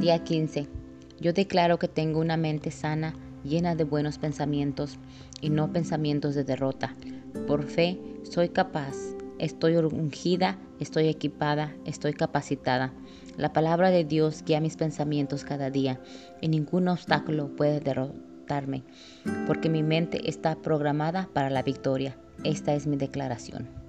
Día 15. Yo declaro que tengo una mente sana, llena de buenos pensamientos y no pensamientos de derrota. Por fe, soy capaz, estoy ungida, estoy equipada, estoy capacitada. La palabra de Dios guía mis pensamientos cada día y ningún obstáculo puede derrotarme, porque mi mente está programada para la victoria. Esta es mi declaración.